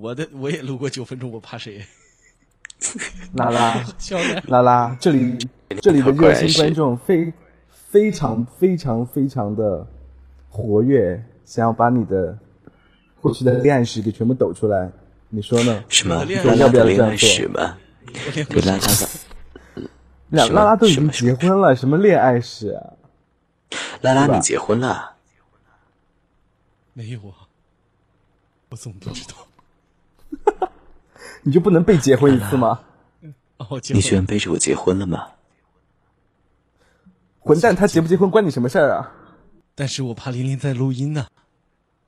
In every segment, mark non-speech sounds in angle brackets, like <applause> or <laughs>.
我的我也录过九分钟，我怕谁？<laughs> 拉拉，<laughs> 拉拉，这里这里的热心观众非非常非常非常的活跃，想要把你的过去的恋爱史给全部抖出来，你说呢？什么？拉拉要不要的恋爱这样做史吗？我连对拉拉的拉拉拉都已经结婚了，什么恋爱史啊？拉拉，你结婚了？没有啊，我怎么不知道？你就不能被结婚一次吗？你居然背着我结婚了吗？混蛋，他结不结婚关你什么事儿啊？但是我怕琳琳在录音呢。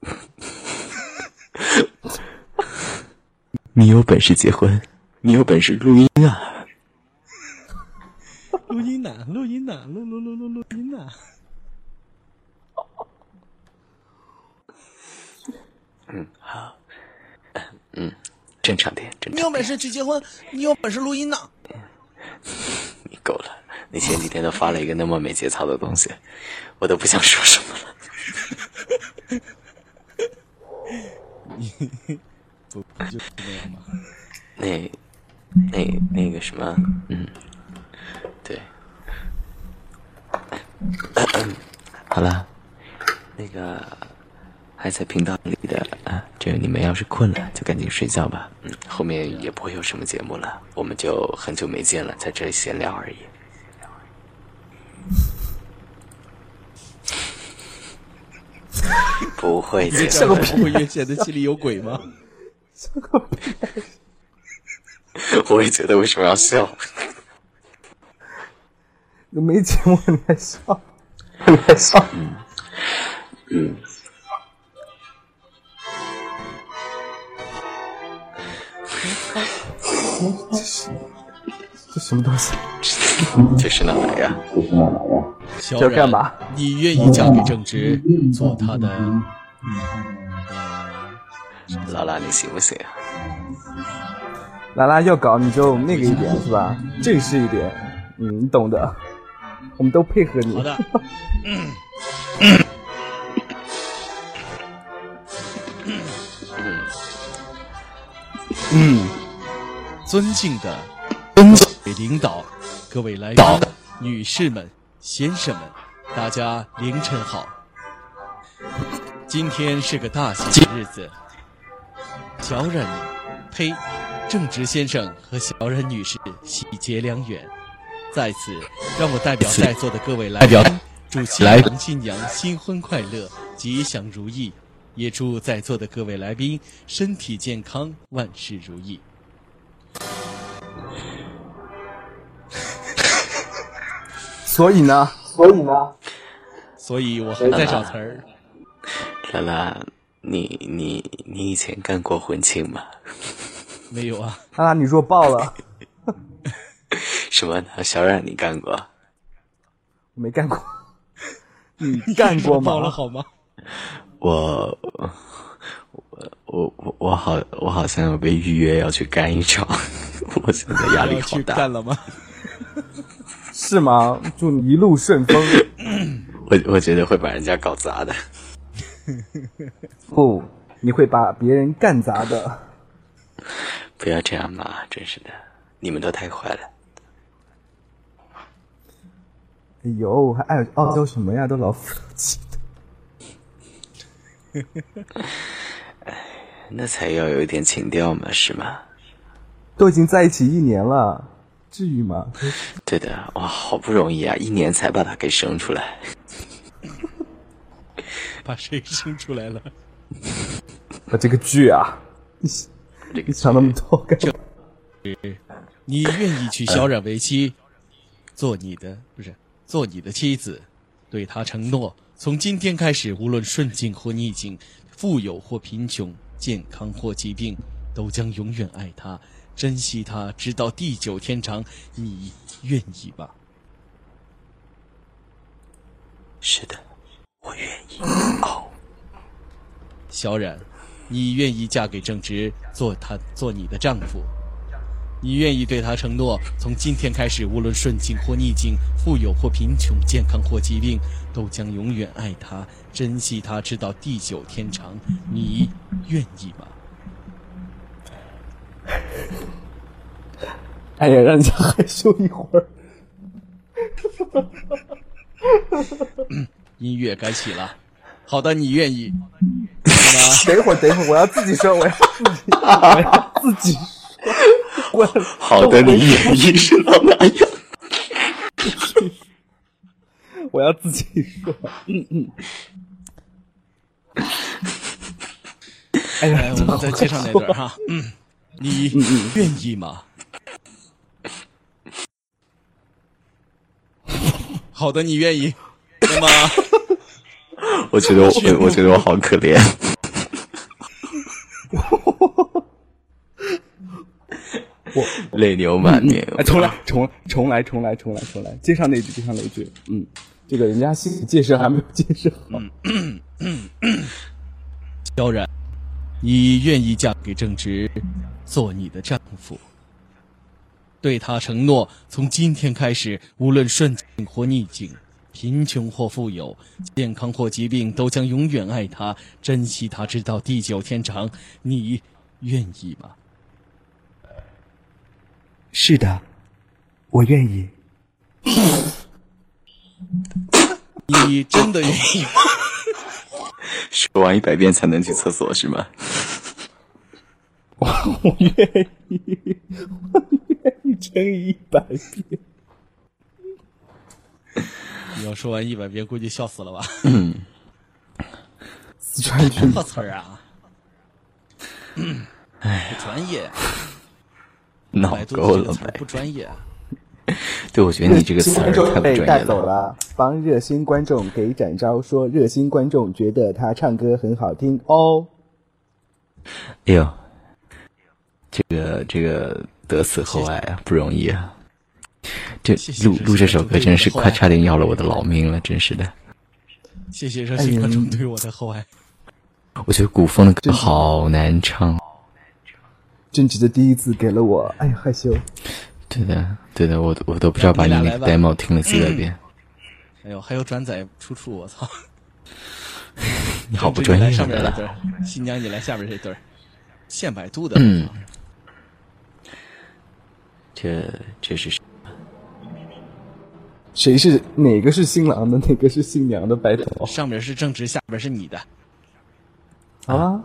<laughs> 你有本事结婚，你有本事录音啊！<laughs> 录音呢？录音呢？录录录录录音呢？<laughs> 正常点，正常你有本。事去结婚，你有本事录音呢？你够了！你前几天都发了一个那么没节操的东西，我都不想说什么了。不就是那样吗？那、那、那个什么，嗯，对，<coughs> 好了，那个还在频道里的啊，这个你们要是困了，就赶紧睡觉吧。嗯，后面也不会有什么节目了，我们就很久没见了，在这里闲聊而已。<laughs> 不会结这样婚，不会越显得心里有鬼吗？<laughs> 我也觉得为什么要笑？都没节目你还笑，你还笑？嗯，这什么东西？这是哪来呀？小这干嘛？你愿意嫁给正直，做他的？拉拉，你行不行啊？拉拉要搞你就那个一点是吧？正式一点，嗯，你懂的，我们都配合你。好的，嗯，尊敬的各位领导、各位来宾、女士们、先生们，大家凌晨好。今天是个大喜的日子，小冉，呸，正直先生和小冉女士喜结良缘。在此，让我代表在座的各位来宾，祝新郎新娘新婚快乐、吉祥如意，也祝在座的各位来宾身体健康、万事如意。<laughs> 所以呢？所以呢？所以我还在找词儿。拉拉，你你你以前干过婚庆吗？没有啊，拉拉，你弱爆了，什么呢？小冉，你干过？我没干过。<laughs> 你干过吗？爆了好吗？我我我好我好像有被预约要去干一场，<laughs> 我现在压力好大。<laughs> 干了吗？<laughs> 是吗？祝你一路顺风。<coughs> 我我觉得会把人家搞砸的。不，你会把别人干砸的。不要这样嘛，真是的，你们都太坏了。哎呦，还爱傲娇什么呀？都老夫老妻的。那才要有一点情调嘛，是吗？都已经在一起一年了，至于吗？<laughs> 对的，哇，好不容易啊，一年才把他给生出来。<laughs> 把谁生出来了？<laughs> 把，这个剧啊，你这个你想那么多干嘛？你愿意娶小冉为妻，做你的不是做你的妻子，对她承诺，从今天开始，无论顺境或逆境，富有或贫穷，健康或疾病，都将永远爱他，珍惜他，直到地久天长。你愿意吧？是的，我愿意。<laughs> 哦，小冉，你愿意嫁给正直，做他做你的丈夫？你愿意对他承诺从今天开始无论顺境或逆境富有或贫穷健康或疾病都将永远爱他珍惜他直到地久天长你愿意吗？哎呀让人家害羞一会儿。音乐该起了。好的你愿意。<laughs> 等一会儿等一会儿我要自己说我要自己我要自己说。说。我好的，你愿意是到哪样？我要自己说。嗯嗯。<laughs> 哎来，呀，我们再接上那段哈。嗯，你愿意吗？<laughs> 好的，你愿意。那么，我觉得我，我觉得我好可怜。我 <laughs> 泪流满面。哎，重来，重重来，重来，重来，重来，接上那句，接上那句。嗯，这个人家心理建设还没有建设好。萧然，你愿意嫁给正直，做你的丈夫？对他承诺，从今天开始，无论顺境或逆境，贫穷或富有，健康或疾病，都将永远爱他，珍惜他，直到地久天长。你愿意吗？是的，我愿意。<laughs> 你真的愿意吗？<laughs> 说完一百遍才能去厕所是吗？我 <laughs> 我愿意，我愿意乘以一百遍。你要说完一百遍，估计笑死了吧？四川人破词儿啊！哎，不专业，闹够了没不？专业。<laughs> 对，我觉得你这个词儿 <laughs> 太不被带专业了。走了，帮热心观众给展昭说，热心观众觉得他唱歌很好听哦。哎呦，这个这个得此厚爱啊，不容易啊！这录录这首歌真是快差点要了我的老命了，真是的。谢谢热心观众对我的厚爱。我觉得古风的歌好难唱。正直的第一次给了我，哎呀害羞。对的，对的，我我都不知道把你那个 demo 听了几百遍，哎呦，还有转载出处，我操！你好不专业。上面这对，新娘你来下边这对儿，现百度的。嗯，这这是谁是哪个是新郎的，哪个是新娘的？白头上面是正直，下边是你的。啊。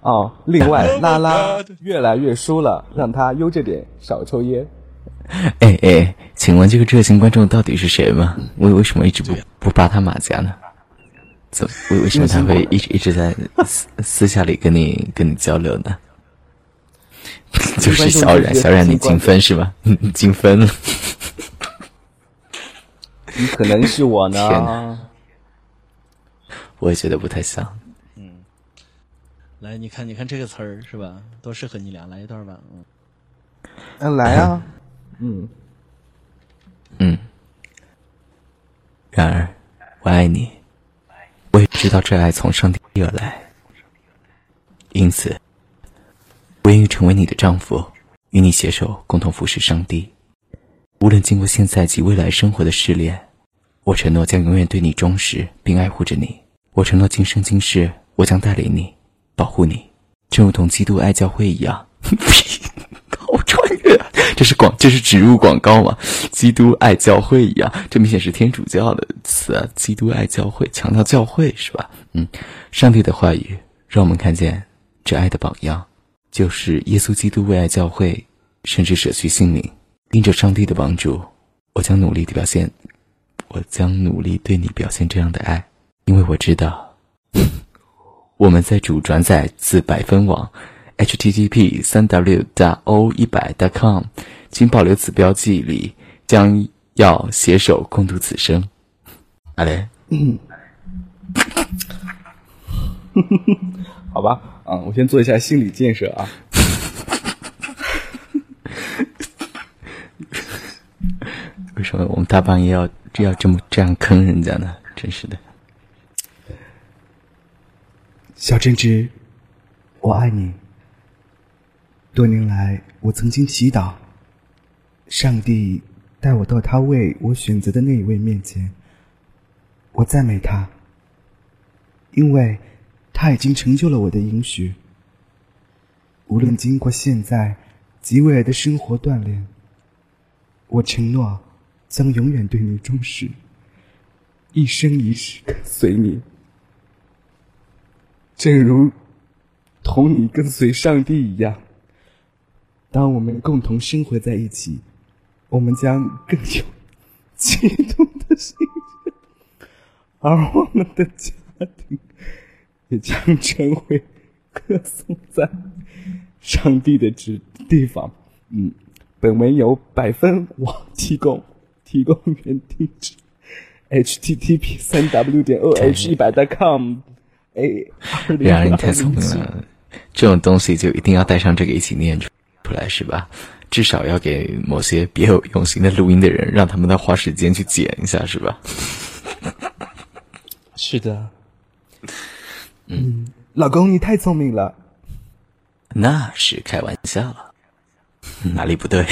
哦，另外，拉拉越来越输了，让他悠着点，少抽烟。哎哎，请问这个热心观众到底是谁吗？我为什么一直不不扒他马甲呢？怎为为什么他会一直一直在私私下里跟你跟你交流呢？<laughs> 就是小冉，小冉，你精分是吧？<laughs> 精分了。你可能是我天呢哪。我也觉得不太像。来，你看，你看这个词儿是吧？多适合你俩，来一段吧。嗯，嗯，来啊。嗯，嗯。然而，我爱你，我也知道这爱从上帝而来，因此，我愿意成为你的丈夫，与你携手共同服侍上帝。无论经过现在及未来生活的试炼，我承诺将永远对你忠实，并爱护着你。我承诺今生今世，我将带领你，保护你，正如同基督爱教会一样。<laughs> 好穿越，这是广，这是植入广告吗？基督爱教会一样，这明显是天主教的词啊！基督爱教会，强调教会是吧？嗯，上帝的话语让我们看见这爱的榜样，就是耶稣基督为爱教会，甚至舍去性命。因着上帝的帮助，我将努力的表现，我将努力对你表现这样的爱，因为我知道，我们在主转载自百分网。http 三 w 大 o 一百 com，请保留此标记里将要携手共度此生。阿雷，<laughs> 好吧，啊，我先做一下心理建设啊。<laughs> 为什么我们大半夜要要这么这样坑人家呢？真是的。小正直，我爱你。多年来，我曾经祈祷，上帝带我到他为我选择的那一位面前。我赞美他，因为他已经成就了我的应许。无论经过现在及未来的生活锻炼，我承诺将永远对你忠实，一生一世跟随你。正如同你跟随上帝一样，当我们共同生活在一起，我们将更有激动的心情，而我们的家庭也将成为歌颂在上帝的之地方。嗯，本文由百分网提供，<laughs> 提供原地址：http 三 w 点 oh 一百 com。哎，然而你太聪明了，这种东西就一定要带上这个一起念出出来是吧？至少要给某些别有用心的录音的人，让他们再花时间去剪一下是吧？是的，嗯，老公你太聪明了，那是开玩笑了，<laughs> 哪里不对？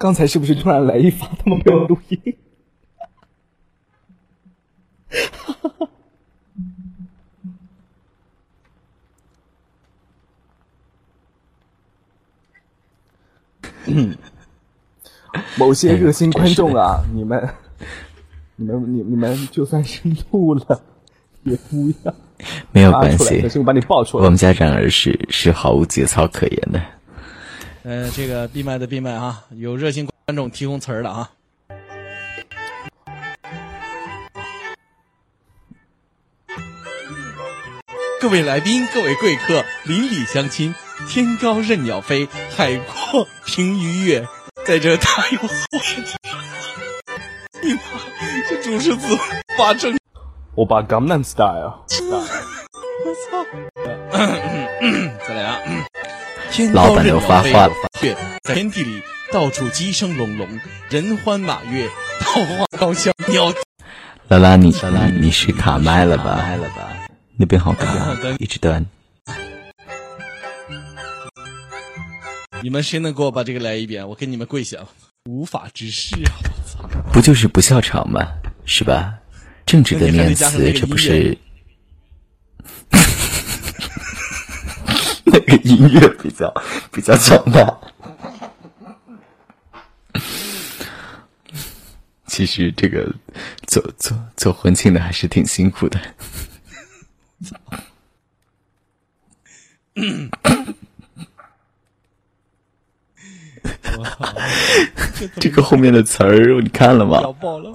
刚才是不是突然来一发？他们没有录音。某些热心观众啊，你们、你们、你、你们，就算是录了，也不要没有关系。可是我把你爆出来。我们家长儿是是毫无节操可言的。呃，这个闭麦的闭麦啊，有热心观众提供词儿了啊。各位来宾，各位贵客，邻里乡亲，天高任鸟飞，海阔凭鱼跃，在这大有好你妈，这主持组发正，我把 Gangnam Style，我操！<coughs> 再来啊！天老板都发话了，在天地里到处鸡声隆隆，人欢马跃，桃花高香，鸟。拉拉你，拉拉你是卡麦了吧？那边好卡，一直端。你们谁能给我把这个来一遍？我给你们跪下！无法直视啊！我操！不就是不笑场吗？是吧？正直的念词，这不是？那个音乐比较比较强大。其实这个做做做婚庆的还是挺辛苦的。这个后面的词儿你看了吗？屌爆了！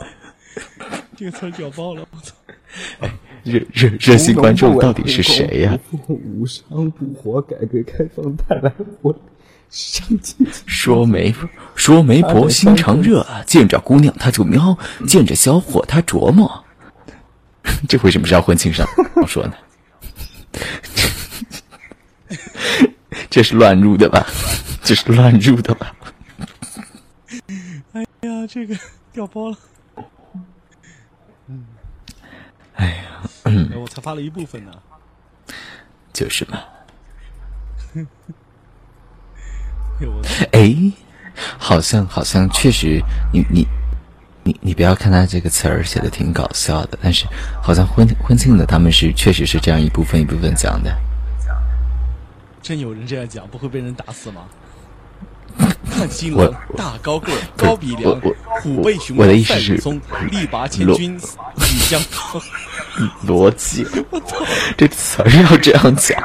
这个词儿屌爆了！我操！热热热心观众到底是谁呀？<laughs> 无商不活，改革开放带来活力，上进。说媒说媒婆心肠热，见着姑娘他就瞄，见着小伙他琢磨。<laughs> 这为什么是要婚庆上我说呢？<laughs> 这是乱入的吧？这是乱入的吧？哎呀，这个掉包了。哎呀，我才发了一部分呢。就是嘛。<laughs> 哎，好像好像确实，你你你你不要看他这个词儿写的挺搞笑的，但是好像婚婚庆的他们是确实是这样一部分一部分讲的。真有人这样讲，不会被人打死吗？看新郎大高个，高鼻梁，虎背熊腰，赛武松，力拔千军，李江涛。<laughs> 逻辑，这词儿要这样讲，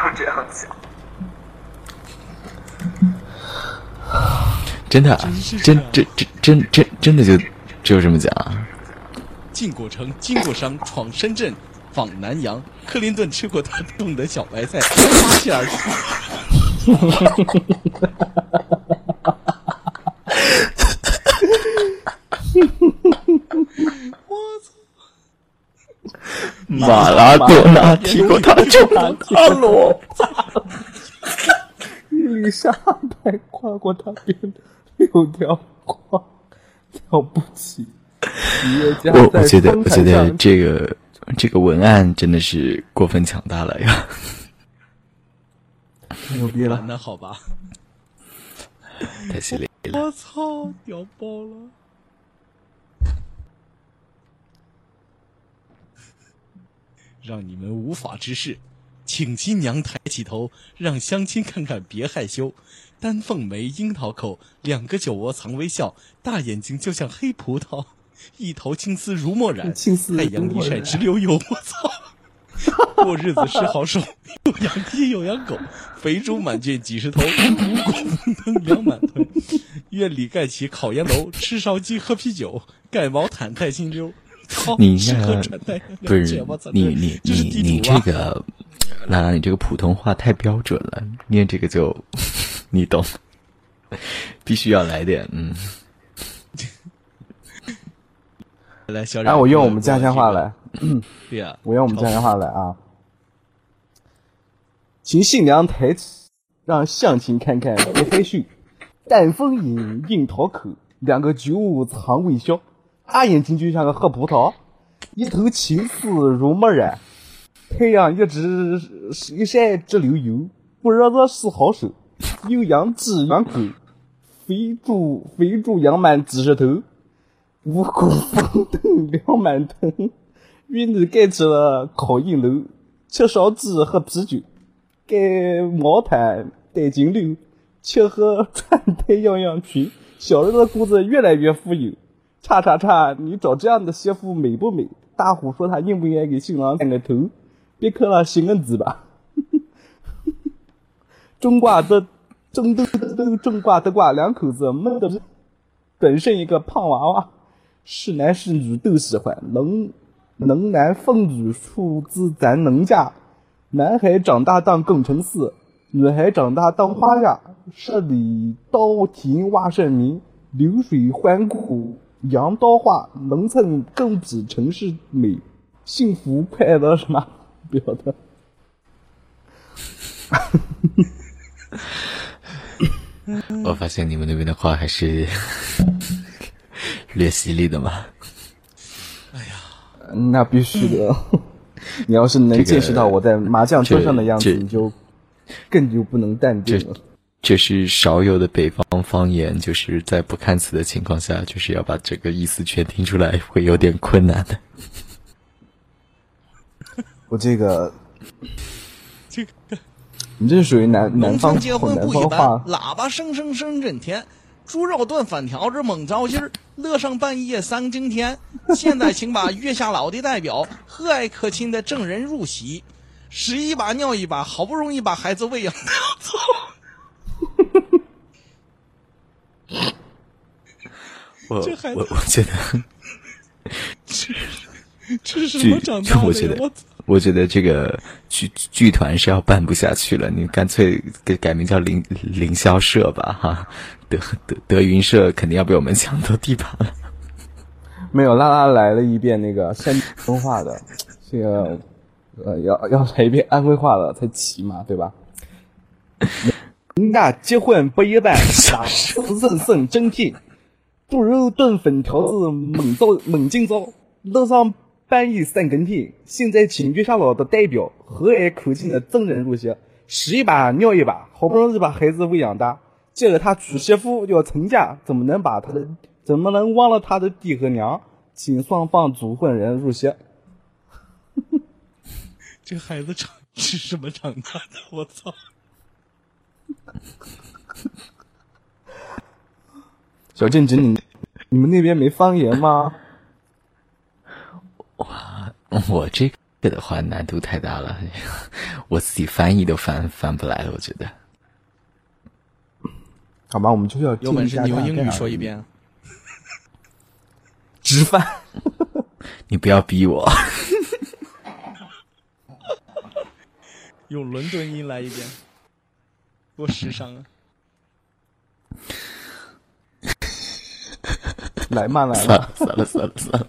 真的，真真真真真真的就只有这么讲。进过城，经过商，闯深圳，访南洋。克林顿吃过他种的小白菜，发泄而出。我操！马拉多纳踢过他种的大萝卜。伊丽莎白跨过他边六条胯，了不起！我我觉得，我觉得这个。这个文案真的是过分强大了呀！牛逼了，那好吧，太犀利了！我操，屌爆了！让你们无法直视。请新娘抬起头，让相亲看看，别害羞。丹凤眉，樱桃口，两个酒窝藏微笑，大眼睛就像黑葡萄，<laughs> 一头青丝如墨染，太阳一晒直流油。我操！过日子是好手，有养鸡又养狗，肥猪满圈几十头，五谷丰登粮满囤。院里盖起烤烟楼，吃烧鸡喝啤酒，盖毛毯盖金溜。你那不是你你你你这个。兰兰，你这个普通话太标准了，念这个就你懂，<laughs> 必须要来点嗯。<laughs> 来，小让我用我们家乡话来。<clears throat> 对呀，我用我们家乡话来啊。请新娘抬起，让相亲看看别害羞。丹凤眼，樱桃口，两个酒窝藏微笑，大眼睛就像个黑葡萄，一头青丝如墨染。太阳一直一晒直流油，不热热是好手。有养鸡养狗，肥猪肥猪养满几十头，五谷丰登粮满囤。院里盖起了烤烟楼，吃烧鸡喝啤酒，盖毛毯戴金溜，吃喝穿戴样样全。小日子过得越来越富有。叉叉叉，你找这样的媳妇美不美？大虎说他应不应该给新郎点个头？别刻了行个字吧。种瓜得种豆豆，种瓜得瓜，两口子闷得本生一个胖娃娃，是男是女都喜欢。能能男奉女出自咱能家，男孩长大当工程师，女孩长大当画家。十里稻田挖生民，流水换谷养稻花。农村更比城市美，幸福快乐什么？表的，<laughs> 我发现你们那边的话还是 <laughs> 略犀利的嘛。哎呀，那必须的。<laughs> 你要是能见识到我在麻将桌上的样子，你就更就不能淡定了。这是少有的北方方言，就是在不看词的情况下，就是要把这个意思全听出来，会有点困难的。<laughs> 我这个，这个，你这是属于南南方结婚不一般，喇叭声声声震天，猪肉炖粉条子猛糟心儿，乐上半夜三更天。现在请把月下老的代表和蔼可亲的证人入席，屎一把尿一把，好不容易把孩子喂养。<laughs> 操！<laughs> 我我我觉得，<laughs> 这这是什么长大的？我操！我觉得这个剧剧团是要办不下去了，你干脆给改名叫凌凌霄社吧，哈，德德德云社肯定要被我们抢走地盘了。<laughs> 没有，拉拉来了一遍那个山东话的，这个呃要要来一遍安徽话的才齐嘛，对吧？人家结婚不一般，生生生真甜，猪肉炖粉条子猛造猛劲造，路上。半夜三更天，现在请月下老的代表和蔼可亲的证人入席，屎一把尿一把，好不容易把孩子喂养大，接着他娶媳妇要成家，怎么能把他的怎么能忘了他的爹和娘？请双方主婚人入席。<laughs> 这孩子长是什么长大的？我操！<laughs> 小正直，你你们那边没方言吗？哇，我这个的话难度太大了，我自己翻译都翻翻不来了，我觉得。好吧，我们就要有本事你用英语说一遍。<laughs> 直翻，<laughs> 你不要逼我。用伦敦音来一遍，多时尚啊！来嘛来了，算了算了算了。